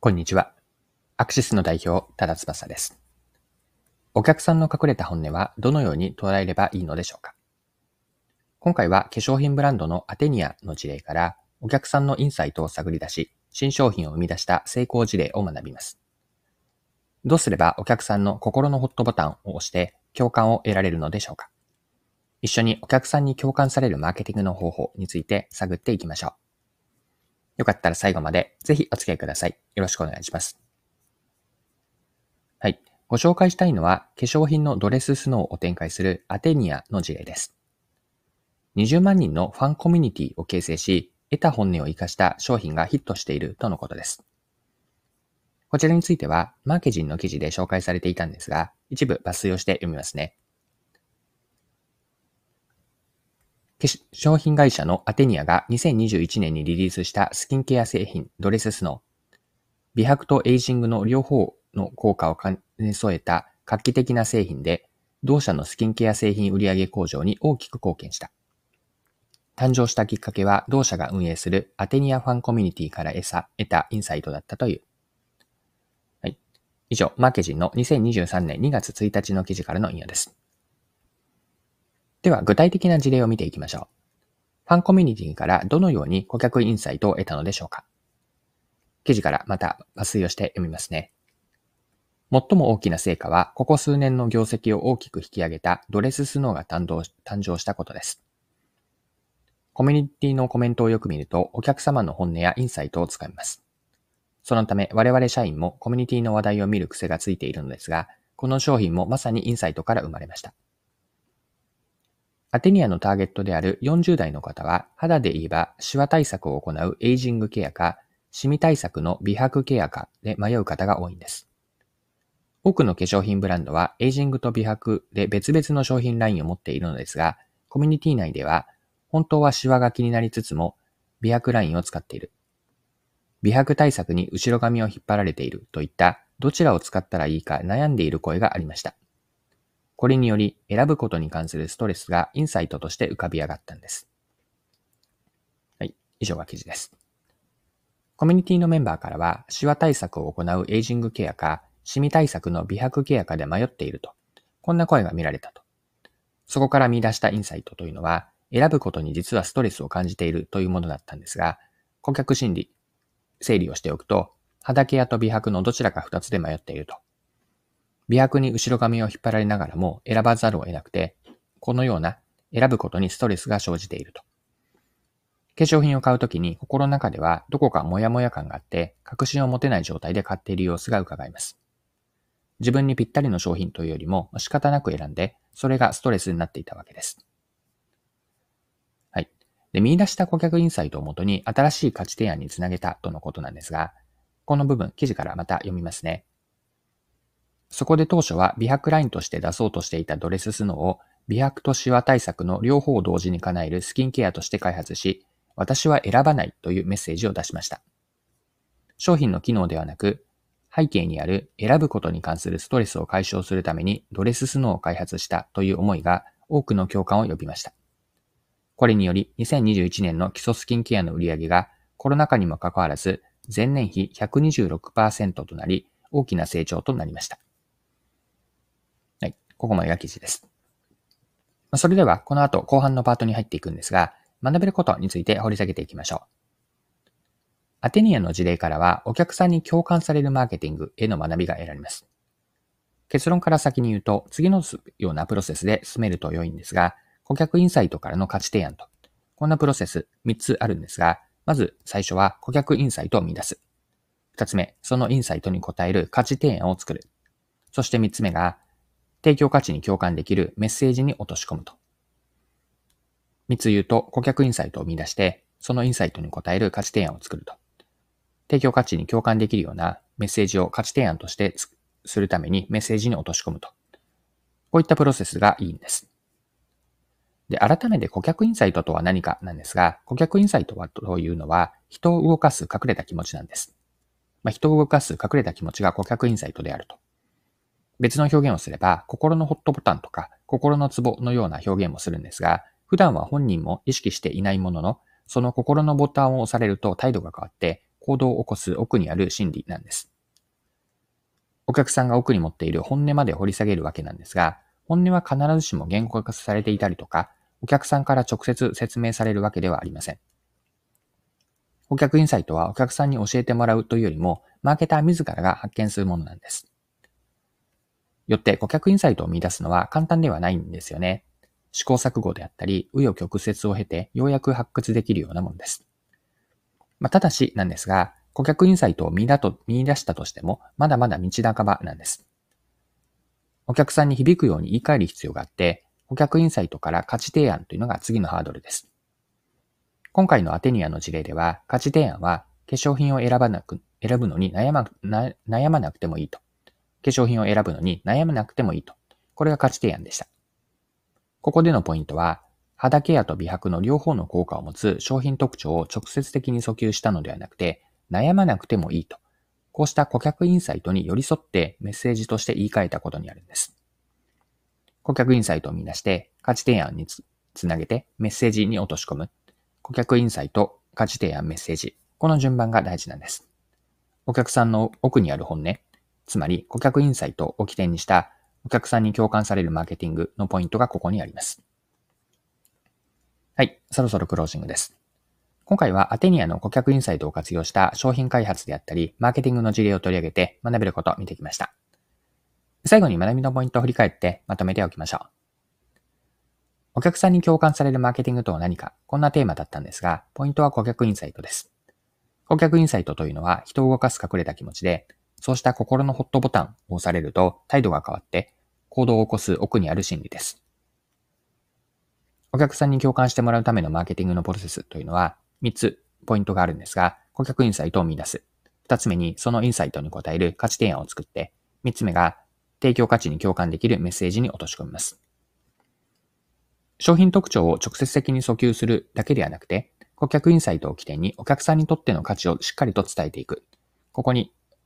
こんにちは。アクシスの代表、多田翼です。お客さんの隠れた本音はどのように捉えればいいのでしょうか？今回は化粧品ブランドのアテニアの事例からお客さんのインサイトを探り出し、新商品を生み出した成功事例を学びます。どうすればお客さんの心のホットボタンを押して共感を得られるのでしょうか？一緒にお客さんに共感されるマーケティングの方法について探っていきましょう。よかったら最後までぜひお付き合いください。よろしくお願いします。はい。ご紹介したいのは化粧品のドレススノーを展開するアテニアの事例です。20万人のファンコミュニティを形成し、得た本音を活かした商品がヒットしているとのことです。こちらについては、マーケジンの記事で紹介されていたんですが、一部抜粋をして読みますね。化粧品会社のアテニアが2021年にリリースしたスキンケア製品ドレススノー。美白とエイジングの両方の効果を兼ね添えた画期的な製品で、同社のスキンケア製品売上向上に大きく貢献した。誕生したきっかけは同社が運営するアテニアファンコミュニティから得たインサイトだったという。はい。以上、マーケジンの2023年2月1日の記事からの引用です。では、具体的な事例を見ていきましょう。ファンコミュニティからどのように顧客インサイトを得たのでしょうか記事からまた抜粋をして読みますね。最も大きな成果は、ここ数年の業績を大きく引き上げたドレススノーが誕生したことです。コミュニティのコメントをよく見ると、お客様の本音やインサイトをつかみます。そのため、我々社員もコミュニティの話題を見る癖がついているのですが、この商品もまさにインサイトから生まれました。アテニアのターゲットである40代の方は、肌で言えばシワ対策を行うエイジングケアか、シミ対策の美白ケアかで迷う方が多いんです。多くの化粧品ブランドはエイジングと美白で別々の商品ラインを持っているのですが、コミュニティ内では本当はシワが気になりつつも美白ラインを使っている。美白対策に後ろ髪を引っ張られているといったどちらを使ったらいいか悩んでいる声がありました。これにより選ぶことに関するストレスがインサイトとして浮かび上がったんです。はい。以上が記事です。コミュニティのメンバーからは、シワ対策を行うエイジングケアか、シミ対策の美白ケアかで迷っていると、こんな声が見られたと。そこから見出したインサイトというのは、選ぶことに実はストレスを感じているというものだったんですが、顧客心理、整理をしておくと、肌ケアと美白のどちらか二つで迷っていると。美白に後ろ髪を引っ張られながらも選ばざるを得なくて、このような選ぶことにストレスが生じていると。化粧品を買うときに心の中ではどこかモヤモヤ感があって確信を持てない状態で買っている様子が伺えます。自分にぴったりの商品というよりも仕方なく選んで、それがストレスになっていたわけです。はい。で、見出した顧客インサイトをもとに新しい価値提案につなげたとのことなんですが、この部分、記事からまた読みますね。そこで当初は美白ラインとして出そうとしていたドレススノーを美白とシワ対策の両方を同時に叶えるスキンケアとして開発し、私は選ばないというメッセージを出しました。商品の機能ではなく、背景にある選ぶことに関するストレスを解消するためにドレススノーを開発したという思いが多くの共感を呼びました。これにより2021年の基礎スキンケアの売り上げがコロナ禍にもかかわらず前年比126%となり大きな成長となりました。ここまでが記事です。それでは、この後後半のパートに入っていくんですが、学べることについて掘り下げていきましょう。アテニアの事例からは、お客さんに共感されるマーケティングへの学びが得られます。結論から先に言うと、次のようなプロセスで進めると良いんですが、顧客インサイトからの価値提案と、こんなプロセス3つあるんですが、まず最初は顧客インサイトを見出す。2つ目、そのインサイトに応える価値提案を作る。そして3つ目が、提供価値に共感できるメッセージに落とし込むと。三つ言うと、顧客インサイトを見出して、そのインサイトに応える価値提案を作ると。提供価値に共感できるようなメッセージを価値提案としてするためにメッセージに落とし込むと。こういったプロセスがいいんです。で、改めて顧客インサイトとは何かなんですが、顧客インサイトはというのは人を動かす隠れた気持ちなんです。まあ、人を動かす隠れた気持ちが顧客インサイトであると。別の表現をすれば、心のホットボタンとか、心のツボのような表現もするんですが、普段は本人も意識していないものの、その心のボタンを押されると態度が変わって、行動を起こす奥にある心理なんです。お客さんが奥に持っている本音まで掘り下げるわけなんですが、本音は必ずしも言語化されていたりとか、お客さんから直接説明されるわけではありません。顧客インサイトはお客さんに教えてもらうというよりも、マーケター自らが発見するものなんです。よって顧客インサイトを見出すのは簡単ではないんですよね。試行錯誤であったり、紆余曲折を経てようやく発掘できるようなものです。まあ、ただしなんですが、顧客インサイトを見だと見出したとしても、まだまだ道半ばなんです。お客さんに響くように言い換える必要があって、顧客インサイトから価値提案というのが次のハードルです。今回のアテニアの事例では、価値提案は化粧品を選ばなく、選ぶのに悩ま悩まなくてもいいと。化粧品を選ぶのに悩まなくてもいいと。これが価値提案でした。ここでのポイントは、肌ケアと美白の両方の効果を持つ商品特徴を直接的に訴求したのではなくて、悩まなくてもいいと。こうした顧客インサイトに寄り添ってメッセージとして言い換えたことにあるんです。顧客インサイトを見出して価値提案につなげてメッセージに落とし込む。顧客インサイト、価値提案、メッセージ。この順番が大事なんです。お客さんの奥にある本音、つまり顧客インサイトを起点にしたお客さんに共感されるマーケティングのポイントがここにあります。はい、そろそろクロージングです。今回はアテニアの顧客インサイトを活用した商品開発であったり、マーケティングの事例を取り上げて学べることを見てきました。最後に学びのポイントを振り返ってまとめておきましょう。お客さんに共感されるマーケティングとは何か、こんなテーマだったんですが、ポイントは顧客インサイトです。顧客インサイトというのは人を動かす隠れた気持ちで、そうした心のホットボタンを押されると態度が変わって行動を起こす奥にある心理です。お客さんに共感してもらうためのマーケティングのプロセスというのは3つポイントがあるんですが、顧客インサイトを見出す。2つ目にそのインサイトに応える価値提案を作って、3つ目が提供価値に共感できるメッセージに落とし込みます。商品特徴を直接的に訴求するだけではなくて、顧客インサイトを起点にお客さんにとっての価値をしっかりと伝えていく。ここに